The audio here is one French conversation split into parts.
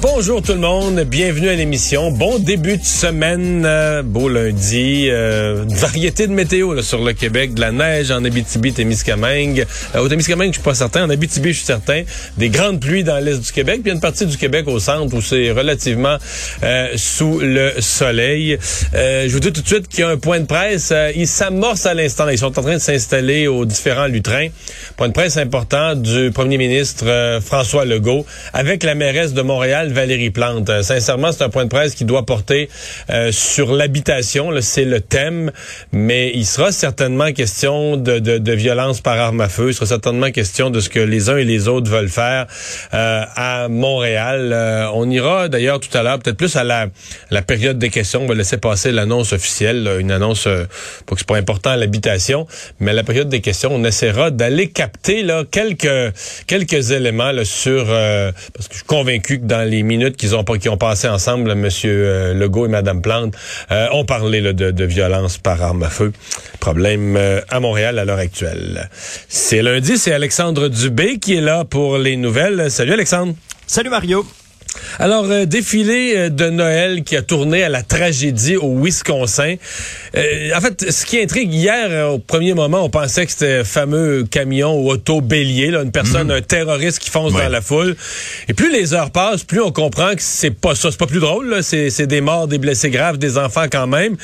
Bonjour tout le monde, bienvenue à l'émission. Bon début de semaine, euh, beau lundi, euh, variété de météo là, sur le Québec, de la neige en Abitibi, Témiscamingue. Euh, au Témiscamingue, je suis pas certain, en Abitibi, je suis certain. Des grandes pluies dans l'est du Québec, puis une partie du Québec au centre où c'est relativement euh, sous le soleil. Euh, je vous dis tout de suite qu'il y a un point de presse, euh, il s'amorce à l'instant, ils sont en train de s'installer aux différents lutrins. Point de presse important du premier ministre François Legault avec la mairesse de Montréal, Valérie Plante. Euh, sincèrement, c'est un point de presse qui doit porter euh, sur l'habitation. C'est le thème, mais il sera certainement question de, violence par arme à feu. Il sera certainement question de ce que les uns et les autres veulent faire euh, à Montréal. On ira d'ailleurs tout à l'heure, peut-être plus à la, la période des questions. On va laisser passer l'annonce officielle, une annonce, pas que c'est pas important à l'habitation, mais la période des questions, on essaiera d'aller capter là quelques éléments sur parce que je suis convaincu que dans les minutes qu'ils ont qui ont passé ensemble, Monsieur Legault et Madame Plante euh, ont parlé là, de, de violence par arme à feu. Problème euh, à Montréal à l'heure actuelle. C'est lundi, c'est Alexandre Dubé qui est là pour les nouvelles. Salut Alexandre. Salut Mario. Alors, euh, défilé euh, de Noël qui a tourné à la tragédie au Wisconsin. Euh, en fait, ce qui intrigue, hier, euh, au premier moment, on pensait que c'était fameux camion ou auto bélier, là, une personne, un terroriste qui fonce Ouais. dans la foule. Et plus les heures passent, plus on comprend que c'est pas ça. C'est pas plus drôle. C'est, des morts, des blessés graves, des enfants quand même.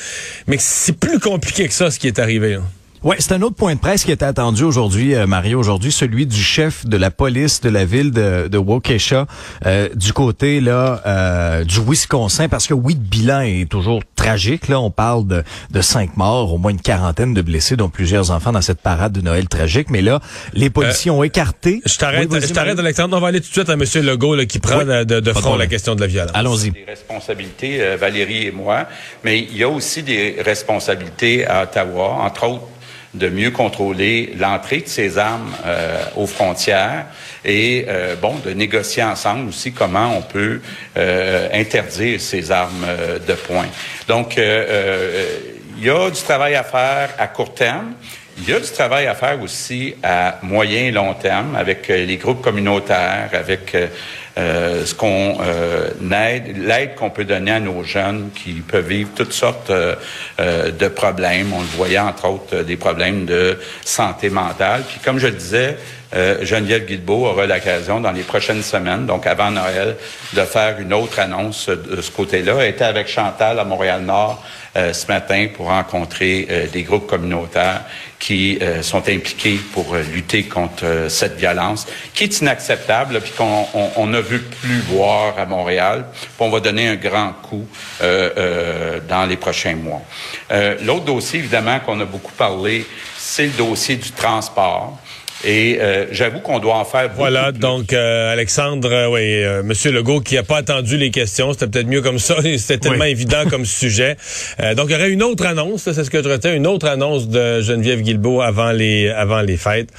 Mais c'est plus compliqué que ça, ce qui est arrivé. là. Ouais, c'est un autre point de presse qui était attendu aujourd'hui, euh, Mario, aujourd'hui, celui du chef de la police de la ville de, de Waukesha, euh, du côté là euh, du Wisconsin, parce que oui, le bilan est toujours tragique. Là, on parle de, de cinq morts, au moins une quarantaine de blessés, dont plusieurs enfants dans cette parade de Noël tragique. Mais là, les policiers ont écarté. Je t'arrête, Oui, je t'arrête. Alexandre. On va aller tout de suite à M. Legault, là, qui prend Oui. de, de- front la question de la violence. Allons-y. des responsabilités, euh, Valérie et moi, mais il y a aussi des responsabilités à Ottawa, entre autres de mieux contrôler l'entrée de ces armes euh, aux frontières et euh, bon de négocier ensemble aussi comment on peut euh, interdire ces armes de poing. Donc il y a du travail à faire à court terme. Il y a du travail à faire aussi à moyen et long terme avec euh, les groupes communautaires, avec euh, euh, ce qu'on euh, aide, l'aide qu'on peut donner à nos jeunes qui peuvent vivre toutes sortes euh, euh, de problèmes. On le voyait entre autres des problèmes de santé mentale. Puis comme je le disais, Geneviève Guilbeault aura l'occasion dans les prochaines semaines, donc avant Noël, de faire une autre annonce de ce côté-là. Elle était avec Chantal à Montréal-Nord ce matin pour rencontrer euh, des groupes communautaires qui euh, sont impliqués pour euh, lutter contre euh, cette violence, qui est inacceptable, puis qu'on on, on ne veut plus voir à Montréal. Puis on va donner un grand coup euh, euh, dans les prochains mois. Euh, L'autre dossier, évidemment, qu'on a beaucoup parlé, c'est le dossier du transport. Et euh, j'avoue qu'on doit en faire beaucoup Voilà, plus. donc euh, Alexandre, euh, oui, euh, Monsieur Legault qui a pas attendu les questions, c'était peut-être mieux comme ça, c'était tellement Oui. évident comme sujet. Euh, donc il y aurait une autre annonce, c'est ce que je retiens, une autre annonce de Geneviève Guilbeault avant les avant les fêtes.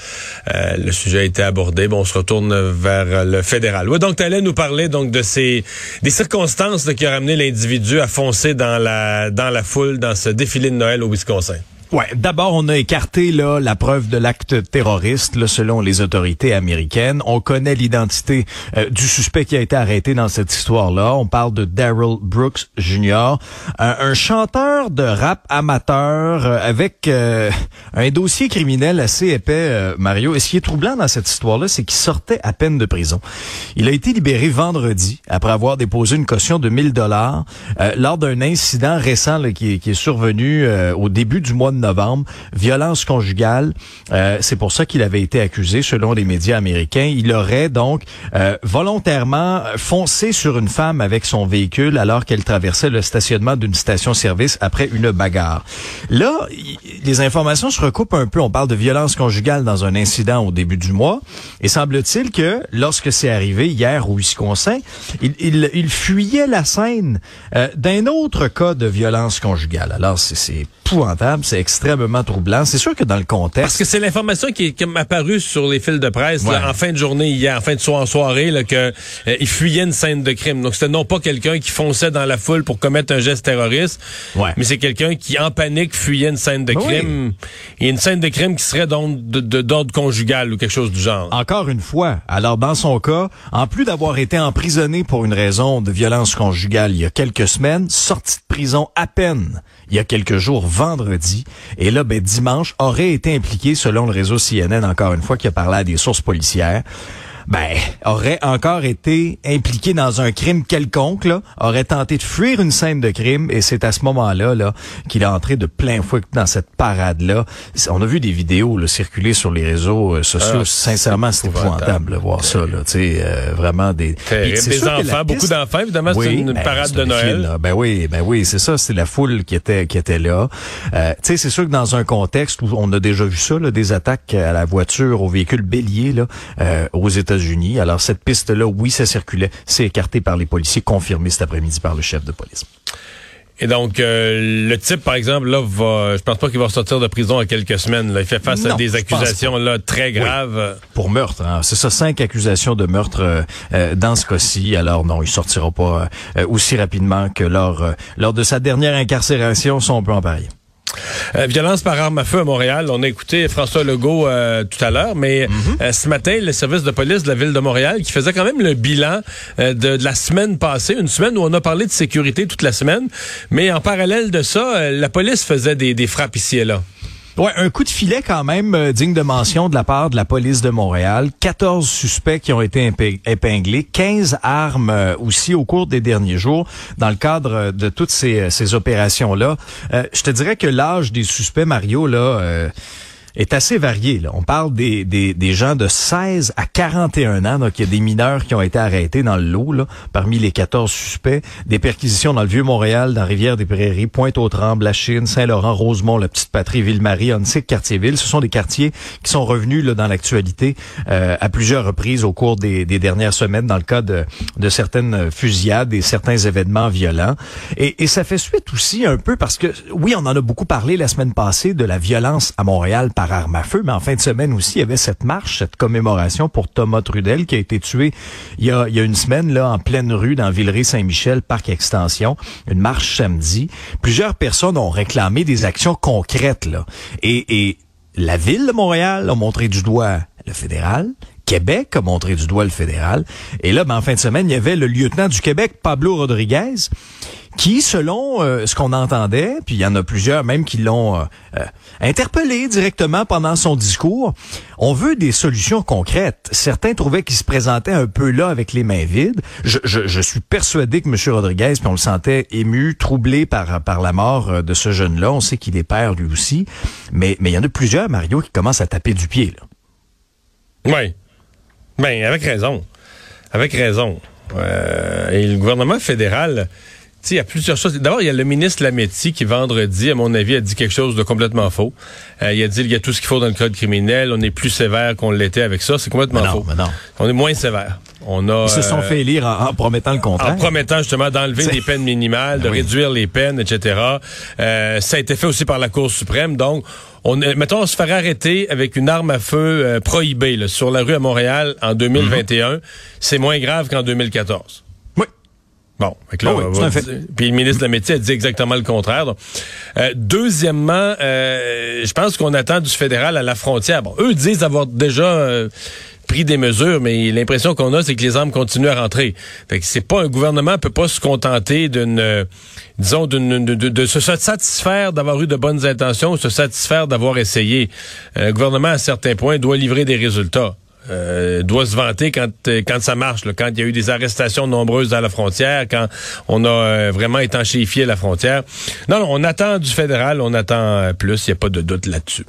Euh, le sujet a été abordé, bon, on se retourne vers le fédéral. Ouais, donc tu allais nous parler donc de ces des circonstances là, qui ont ramené l'individu à foncer dans la dans la foule dans ce défilé de Noël au Wisconsin. Ouais, d'abord on a écarté là la preuve de l'acte terroriste là, selon les autorités américaines. On connaît l'identité euh, du suspect qui a été arrêté dans cette histoire-là. On parle de Daryl Brooks Jr., un, chanteur de rap amateur euh, avec euh, un dossier criminel assez épais, Mario. Et ce qui est troublant dans cette histoire-là, c'est qu'il sortait à peine de prison. Il a été libéré vendredi après avoir déposé une caution de 1000 dollars lors d'un incident récent là, qui, est, qui est survenu au début du mois de novembre, violence conjugale. Euh, c'est pour ça qu'il avait été accusé, selon les médias américains. Il aurait donc euh, volontairement foncé sur une femme avec son véhicule alors qu'elle traversait le stationnement d'une station-service après une bagarre. Là, les informations se recoupent un peu. On parle de violence conjugale dans un incident au début du mois. Et semble-t-il que lorsque c'est arrivé hier au Wisconsin, il, il, il fuyait la scène euh, d'un autre cas de violence conjugale. Alors, c'est épouvantable, c'est extrêmement troublant. C'est sûr que dans le contexte... Parce que c'est l'information qui est comme apparue sur les fils de presse Ouais. là, en fin de journée hier, en fin de soir, en soirée, là, que euh, il fuyait une scène de crime. Donc c'était non pas quelqu'un qui fonçait dans la foule pour commettre un geste terroriste, Ouais. mais c'est quelqu'un qui en panique fuyait une scène de Ben oui. crime. Et une scène de crime qui serait donc de- de- d'ordre conjugal ou quelque chose du genre. Encore une fois, alors dans son cas, en plus d'avoir été emprisonné pour une raison de violence conjugale il y a quelques semaines, sorti de prison à peine il y a quelques jours vendredi, et là, ben, dimanche, aurait été impliqué, selon le réseau CNN, encore une fois, qui a parlé à des sources policières, ben, aurait encore été impliqué dans un crime quelconque, là, aurait tenté de fuir une scène de crime, et c'est à ce moment-là, là, qu'il est entré de plein fouet dans cette parade-là. On a vu des vidéos, là, circuler sur les réseaux euh, sociaux. Ah, Sincèrement, c'est épouvantable. de voir ça, là, tu sais, euh, vraiment des... Des enfants, beaucoup piste- d'enfants, évidemment, c'est une ben, parade de Noël. Ben oui, ben oui, c'est ça, c'est la foule qui était qui était là. Euh, tu sais, c'est sûr que dans un contexte où on a déjà vu ça, là, des attaques à la voiture, au véhicule bélier, là, euh, aux États-Unis. Alors cette piste-là, oui, ça circulait, c'est écarté par les policiers, confirmé cet après-midi par le chef de police. Et donc, euh, le type, par exemple, là, va, je pense pas qu'il va sortir de prison en quelques semaines. Là. Il fait face à des accusations là très graves. Pour meurtre, hein. c'est ça, cinq accusations de meurtre euh, euh, dans ce cas-ci. Alors non, il sortira pas euh, aussi rapidement que lors lors de sa dernière incarcération, si on peut en parier. Euh, violence par arme à feu à Montréal. On a écouté François Legault euh, tout à l'heure, mais euh, ce matin, le service de police de la ville de Montréal qui faisait quand même le bilan euh, de, de la semaine passée, une semaine où on a parlé de sécurité toute la semaine, mais en parallèle de ça, la police faisait des, des frappes ici et là. Ouais, un coup de filet quand même euh, digne de mention de la part de la police de Montréal. 14 suspects qui ont été éping- épinglés, 15 armes euh, aussi au cours des derniers jours dans le cadre euh, de toutes ces, opérations-là. Je te dirais que l'âge des suspects, Mario, là... est assez varié. Là. On parle des, des, des gens de 16 à 41 ans. Donc, il y a des mineurs qui ont été arrêtés dans le lot, là, parmi les 14 suspects. Des perquisitions dans le Vieux-Montréal, dans Rivière-des-Prairies, Pointe-aux-Trembles, La Chine, Saint-Laurent, Rosemont, la Petite Patrie, Ville-Marie, Onsic, Cartierville. Ce sont des quartiers qui sont revenus là, dans l'actualité euh, à plusieurs reprises au cours des, des dernières semaines dans le cas de, de certaines fusillades et certains événements violents. Et, et ça fait suite aussi un peu parce que, oui, on en a beaucoup parlé la semaine passée de la violence à Montréal arme à feu, mais en fin de semaine aussi, il y avait cette marche, cette commémoration pour Thomas Trudel qui a été tué il y a, il y a une semaine là en pleine rue dans Villeray-Saint-Michel, parc extension, une marche samedi. Plusieurs personnes ont réclamé des actions concrètes là. Et, et la ville de Montréal a montré du doigt le fédéral. Québec a montré du doigt le fédéral. Et là, ben, en fin de semaine, il y avait le lieutenant du Québec, Pablo Rodriguez, qui, selon euh, ce qu'on entendait, puis il y en a plusieurs même qui l'ont euh, euh, interpellé directement pendant son discours, on veut des solutions concrètes. Certains trouvaient qu'il se présentait un peu là avec les mains vides. Je, je, je suis persuadé que M. Rodriguez, puis on le sentait ému, troublé par, par la mort euh, de ce jeune-là. On sait qu'il est père lui aussi. Mais mais il y en a plusieurs, Mario, qui commencent à taper du pied. Là. Oui. Ben, avec raison. Avec raison. Euh, et le gouvernement fédéral, il y a plusieurs choses. D'abord, il y a le ministre Lametti qui, vendredi, à mon avis, a dit quelque chose de complètement faux. Euh, il a dit qu'il y a tout ce qu'il faut dans le code criminel. On est plus sévère qu'on l'était avec ça. C'est complètement Mais non, faux. mais non. On est moins sévère. On a, Ils se sont euh, fait élire en, en promettant le contraire. en promettant justement d'enlever des peines minimales, de Oui. réduire les peines, etc. Euh, ça a été fait aussi par la Cour suprême. Donc, on, mettons, on se ferait arrêter avec une arme à feu euh, prohibée là, sur la rue à Montréal en 2021. C'est moins grave qu'en 2014. Bon, fait que là, Ah oui, Puis le ministre de la Métier a dit exactement le contraire. Donc, euh, deuxièmement, euh, je pense qu'on attend du fédéral à la frontière. Bon, eux disent avoir déjà euh, pris des mesures, mais l'impression qu'on a, c'est que les armes continuent à rentrer. Fait que c'est pas un gouvernement peut pas se contenter d'une, disons, d'une, de, de- de se satisfaire d'avoir eu de bonnes intentions, ou se satisfaire d'avoir essayé. Un gouvernement, à certains points, doit livrer des résultats. Euh, doit se vanter quand euh, quand ça marche, là, quand il y a eu des arrestations nombreuses à la frontière, quand on a euh, vraiment étanchéifié la frontière. Non, non, on attend du fédéral, on attend euh, plus, il n'y a pas de doute là-dessus.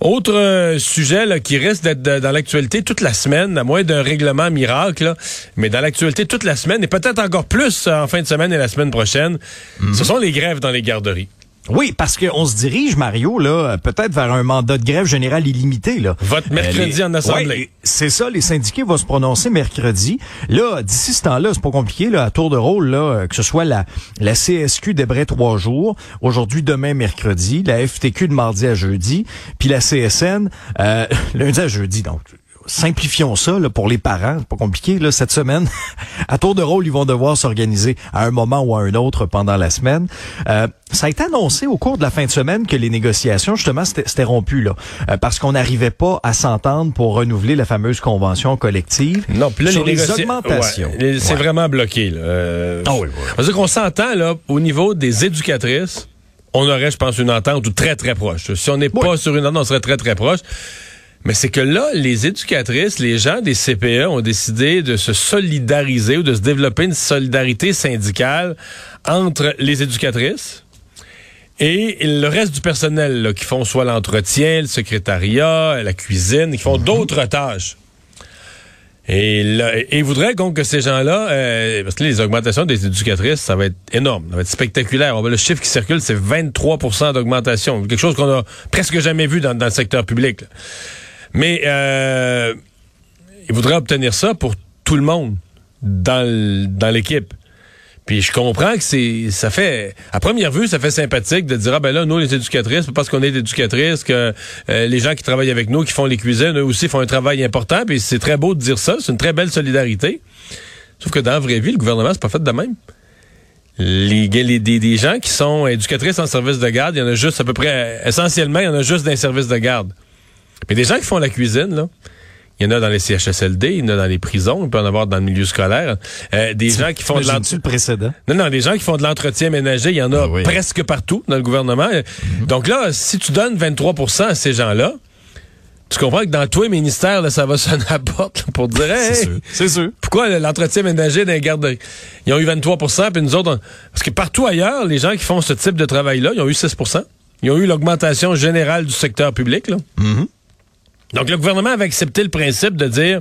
Autre sujet là, qui risque d'être dans l'actualité toute la semaine, à moins d'un règlement miracle, là, mais dans l'actualité toute la semaine, et peut-être encore plus en fin de semaine et la semaine prochaine, ce sont les grèves dans les garderies. Oui, parce qu'on se dirige, Mario, là, peut-être vers un mandat de grève générale illimité. Là. Vote mercredi les- en Assemblée. Ouais, c'est ça, les syndiqués vont se prononcer mercredi. Là, d'ici ce temps-là, c'est pas compliqué, là, à tour de rôle, là, euh, que ce soit la, la CSQ d'Hébré trois jours, aujourd'hui, demain, mercredi, la FTQ de mardi à jeudi, puis la CSN euh, lundi à jeudi. Donc, simplifions ça là, pour les parents, c'est pas compliqué là cette semaine. à tour de rôle, ils vont devoir s'organiser à un moment ou à un autre pendant la semaine. Euh, ça a été annoncé au cours de la fin de semaine que les négociations justement c'était rompu là euh, parce qu'on n'arrivait pas à s'entendre pour renouveler la fameuse convention collective. Non, puis là, sur les, augmentations. Ouais, c'est Ouais. vraiment bloqué. Là. Euh, Ah oui, oui. C'est-à-dire qu'on s'entend, là, au niveau des éducatrices, on aurait, je pense, une entente ou très, très proche. Si on n'est pas sur une entente, on serait très, très proche. Mais c'est que là, les éducatrices, les gens des CPE ont décidé de se solidariser ou de se développer une solidarité syndicale entre les éducatrices et le reste du personnel là, qui font soit l'entretien, le secrétariat, la cuisine, qui font d'autres tâches. Et, là, et ils voudraient donc que ces gens-là, euh, parce que les augmentations des éducatrices, ça va être énorme, ça va être spectaculaire. Le chiffre qui circule, c'est 23% d'augmentation, quelque chose qu'on a presque jamais vu dans, dans le secteur public. là. Mais euh, ils voudraient obtenir ça pour tout le monde dans, l'équipe. Puis je comprends que c'est ça fait à première vue ça fait sympathique de dire ah ben là nous les éducatrices parce qu'on est éducatrices que euh, les gens qui travaillent avec nous qui font les cuisines eux aussi font un travail important puis c'est très beau de dire ça c'est une très belle solidarité. Sauf que dans la vraie vie le gouvernement c'est pas fait de même. Les, les- des, des gens qui sont éducatrices en service de garde il y en a juste à peu près essentiellement il y en a juste dans les services de garde mais des gens qui font la cuisine là il y en a dans les CHSLD, il y en a dans les prisons, il peut en avoir dans le milieu scolaire. Euh, des gens qui font de Imagines-tu l'ent- le précédent? non, non, des gens qui font de l'entretien ménager, il y en a Ah oui. presque partout dans le gouvernement. Donc là, si tu donnes 23% à ces gens-là, tu comprends que dans tous les ministères, là, ça va sonner à la porte là, pour dire hey, C'est sûr. C'est sûr. pourquoi l'entretien ménager les garderies? Ils ont eu 23% puis nous autres, on- parce que partout ailleurs, les gens qui font ce type de travail-là, ils ont eu 6% Ils ont eu l'augmentation générale du secteur public. Là. Donc, le gouvernement avait accepté le principe de dire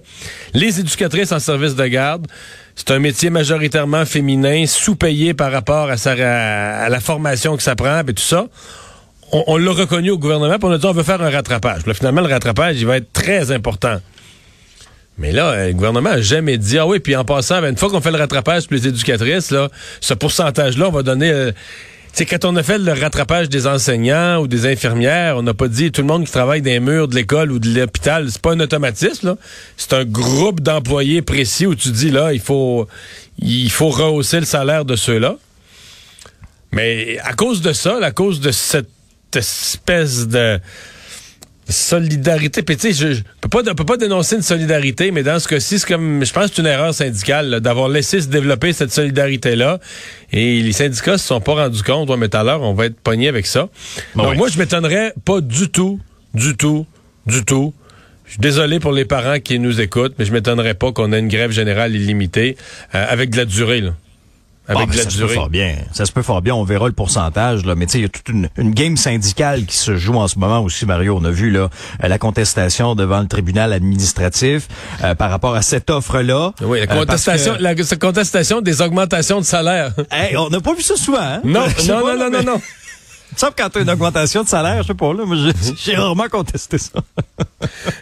les éducatrices en service de garde, c'est un métier majoritairement féminin, sous-payé par rapport à, la formation que ça prend, et tout ça. On, on l'a reconnu au gouvernement, puis on a dit on veut faire un rattrapage. Là, finalement, le rattrapage, il va être très important. Mais là, euh, le gouvernement a jamais dit ah oui, puis en passant, ben, une fois qu'on fait le rattrapage pour les éducatrices, là, ce pourcentage-là, on va donner. euh, sais, quand on a fait le rattrapage des enseignants ou des infirmières, on n'a pas dit tout le monde qui travaille dans les murs de l'école ou de l'hôpital, c'est pas un automatisme. C'est un groupe d'employés précis où tu dis là, il faut il faut rehausser le salaire de ceux-là. Mais à cause de ça, à cause de cette espèce de solidarité. Puis tu sais, je, je peux pas, je peux pas dénoncer une solidarité, mais dans ce cas-ci, c'est comme, je pense, que c'est une erreur syndicale d'avoir laissé se développer cette solidarité-là. Et les syndicats se sont pas rendus compte. Ouais, mais tout à l'heure, on va être pogné avec ça. Bon, Donc oui. moi, je m'étonnerais pas du tout, du tout, du tout. Je suis désolé pour les parents qui nous écoutent, mais je m'étonnerais pas qu'on ait une grève générale illimitée euh, avec de la durée. Là. Avec Ah, ben, de la ça se peut fort bien. Ça se peut fort bien. On verra le pourcentage, là. Mais tu sais, il y a toute une, une game syndicale qui se joue en ce moment aussi, Mario. On a vu, là, euh, la contestation devant le tribunal administratif euh, par rapport à cette offre-là. Oui, la Euh, contestation, que- la, contestation des augmentations de salaire. Hey, on n'a pas vu ça souvent, hein? Non, non, non, non, mais- non, que quand t'as une augmentation de salaire, je sais pas, là, moi, j'ai- rarement contesté ça.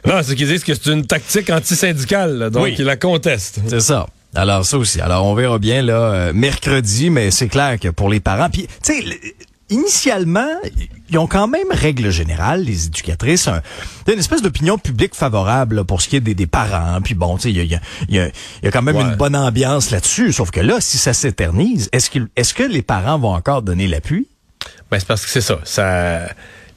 Non, c'est qu'ils disent que c'est une tactique antisyndicale, là, donc Oui. ils la contestent. C'est ça. Alors ça aussi. Alors on verra bien là euh, mercredi, mais c'est clair que pour les parents, puis tu sais, initialement, ils ont quand même règle générale les éducatrices un, une espèce d'opinion publique favorable là, pour ce qui est des, des parents. Puis bon, tu sais, il y a, il y, a, il y a- il y a quand même Ouais. une bonne ambiance là-dessus. Sauf que là, si ça s'éternise, est-ce que est-ce que les parents vont encore donner l'appui? Ben, c'est parce que c'est ça. ça.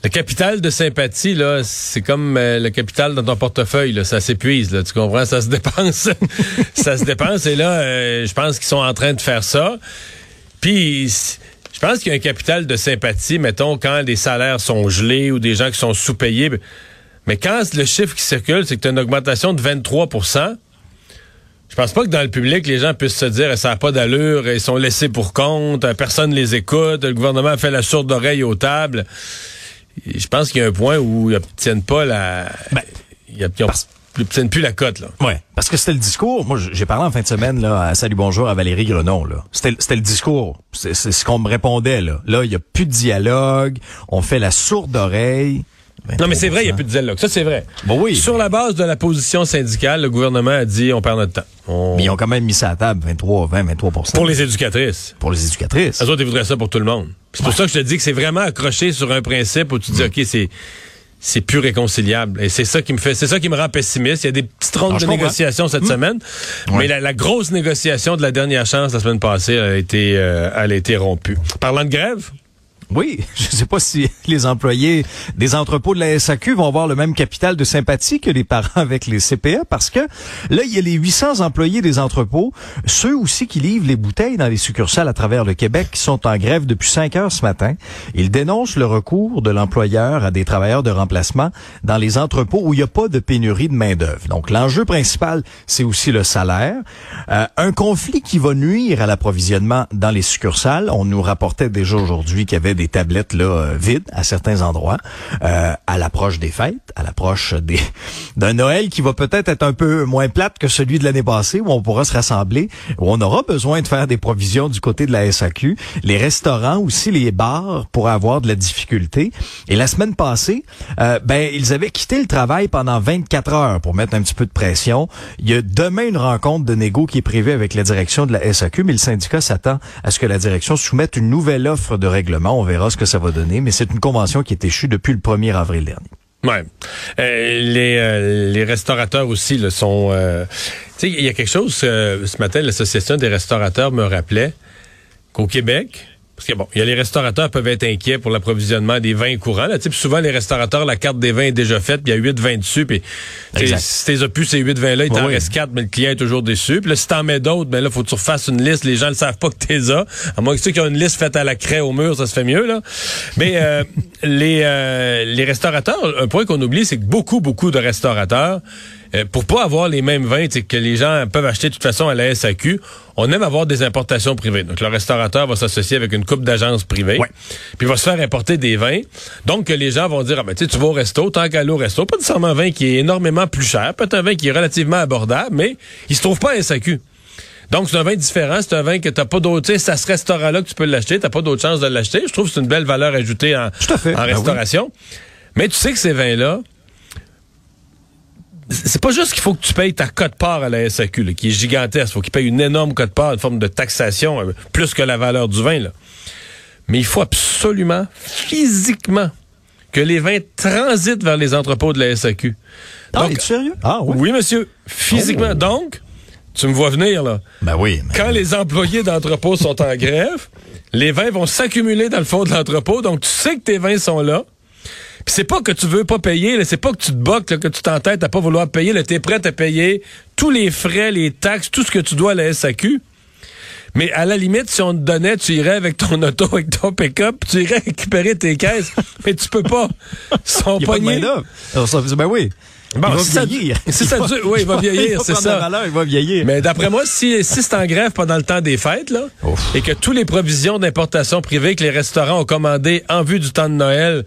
Le capital de sympathie, là, c'est comme euh, le capital dans ton portefeuille, là, ça s'épuise, là, tu comprends? Ça se dépense. ça se dépense. Et là, euh, je pense qu'ils sont en train de faire ça. Puis, je pense qu'il y a un capital de sympathie, mettons, quand les salaires sont gelés ou des gens qui sont sous-payés. Mais quand le chiffre qui circule, c'est que tu as une augmentation de 23% je pense pas que dans le public, les gens puissent se dire ça n'a pas d'allure, ils sont laissés pour compte, euh, personne les écoute, le gouvernement fait la sourde oreille aux tables. Je pense qu'il y a un point où ils n'obtiennent pas la. Ben, ils, ils ont- Parce, tiennent plus la cote, là. Ouais, parce que c'était le discours. Moi, j'ai parlé en fin de semaine là à Salut Bonjour à Valérie Grenon là. C'était le discours. C'est ce qu'on me répondait là. Là, il y a plus de dialogue. On fait la sourde oreille. Non, mais c'est vrai, il n'y a plus de dialogue. Ça, c'est vrai. Bon, oui. Sur la base de la position syndicale, le gouvernement a dit on perd notre temps. On- Mais ils ont quand même mis ça à table 23, 20, 23% Pour les éducatrices. pour les éducatrices. Les autres, ils voudraient ça pour tout le monde. C'est pour ça que je te dis que c'est vraiment accroché sur un principe où tu dis, OK, c'est c'est plus réconciliable. Et c'est ça qui me fait, c'est ça qui me rend pessimiste. Il y a des petites rondes de négociations cette semaine, mais la, la grosse négociation de la dernière chance la semaine passée a été, euh, elle a été rompue. Parlant de grève, Oui, je ne sais pas si les employés des entrepôts de la SAQ vont avoir le même capital de sympathie que les parents avec les CPA parce que là, il y a les 800 employés des entrepôts, ceux aussi qui livrent les bouteilles dans les succursales à travers le Québec qui sont en grève depuis 5 heures ce matin. Ils dénoncent le recours de l'employeur à des travailleurs de remplacement dans les entrepôts où il n'y a pas de pénurie de main-d'œuvre. Donc, l'enjeu principal, c'est aussi le salaire. Euh, un conflit qui va nuire à l'approvisionnement dans les succursales. On nous rapportait déjà aujourd'hui qu'il y avait des tablettes là euh, vides à certains endroits euh, à l'approche des fêtes, à l'approche des d'un Noël qui va peut-être être un peu moins plate que celui de l'année passée où on pourra se rassembler, où on aura besoin de faire des provisions du côté de la SAQ. Les restaurants aussi, les bars pourraient avoir de la difficulté. Et la semaine passée, euh, ben ils avaient quitté le travail pendant 24 heures pour mettre un petit peu de pression. Il y a demain une rencontre de négo qui est prévue avec la direction de la SAQ, mais le syndicat s'attend à ce que la direction soumette une nouvelle offre de règlement. Verra ce que ça va donner, mais c'est une convention qui est échue depuis le 1er avril dernier. Ouais. Euh, les, euh, les restaurateurs aussi le sont. euh, tu sais, il y a quelque chose. ce matin, l'association des restaurateurs me rappelait qu'au Québec. Parce que bon, il y a les restaurateurs peuvent être inquiets pour l'approvisionnement des vins courants. Là, puis souvent les restaurateurs, la carte des vins est déjà faite, puis il y a huit vins dessus, puis si t'es plus ces huit vins là, il t'en Oui, reste quatre, mais le client est toujours déçu. Puis là, si t'en mets d'autres, ben là, faut que tu refasses une liste. Les gens ne savent pas que t'es as. À moins que ceux qui ont une liste faite à la craie au mur, ça se fait mieux là. Mais euh, les euh, les restaurateurs, un point qu'on oublie, c'est que beaucoup beaucoup de restaurateurs euh, pour pas avoir les mêmes vins que les gens peuvent acheter de toute façon à la SAQ, on aime avoir des importations privées. Donc le restaurateur va s'associer avec une coupe d'agences privées, Ouais. puis il va se faire importer des vins. Donc que les gens vont dire ah ben tu sais tu vas au resto, tant qu'à aller au resto, pas nécessairement un vin qui est énormément plus cher, peut-être un vin qui est relativement abordable, mais il se trouve pas à SAQ. Donc, c'est un vin différent. C'est un vin que t'as pas d'autre. Tu sais, c'est à ce restaurant-là que tu peux l'acheter. T'as pas d'autre chance de l'acheter. Je trouve que c'est une belle valeur ajoutée en, Ben oui. restauration. Mais tu sais que ces vins-là, c'est pas juste qu'il faut que tu payes ta cote-part à la SAQ, là, qui est gigantesque. Il faut qu'il paye une énorme cote-part, une forme de taxation, euh, plus que la valeur du vin. Là. Mais il faut absolument, physiquement, que les vins transitent vers les entrepôts de la SAQ. Ah, Donc, es-tu sérieux? Ah oui. oui, monsieur. Physiquement. Oh. Donc, tu me vois venir, là. Ben oui. mais- Quand les employés d'entrepôt sont en grève, les vins vont s'accumuler dans le fond de l'entrepôt. Donc, tu sais que tes vins sont là. Puis c'est pas que tu veux pas payer, c'est pas que tu te boques, là, que tu t'entêtes à pas vouloir payer. Tu es prêt à payer tous les frais, les taxes, tout ce que tu dois à la SAQ. Mais à la limite, si on te donnait, tu irais avec ton auto, avec ton pick-up, tu irais récupérer tes caisses. mais tu peux pas. Il y a pas de ça- Ben oui. Bon, il va si ça- vieillir. si ça dure- oui, il va vieillir, c'est prendre ça. valeur, il va vieillir. Mais d'après moi, si, si c'est en grève pendant le temps des fêtes, là, Ouf. et que tous les provisions d'importation privée que les restaurants ont commandées en vue du temps de Noël,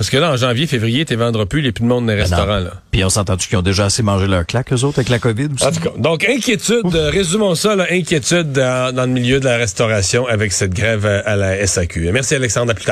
parce que là, en janvier, février, tu vendras plus, a plus de monde dans les Ben non. restaurants, là. Puis on s'entend-tu qu'ils ont déjà assez mangé leur claque, eux autres, avec la COVID aussi? En tout cas, donc inquiétude, euh, résumons ça, là, inquiétude dans, dans le milieu de la restauration avec cette grève euh, à la SAQ. Merci Alexandre, à plus tard.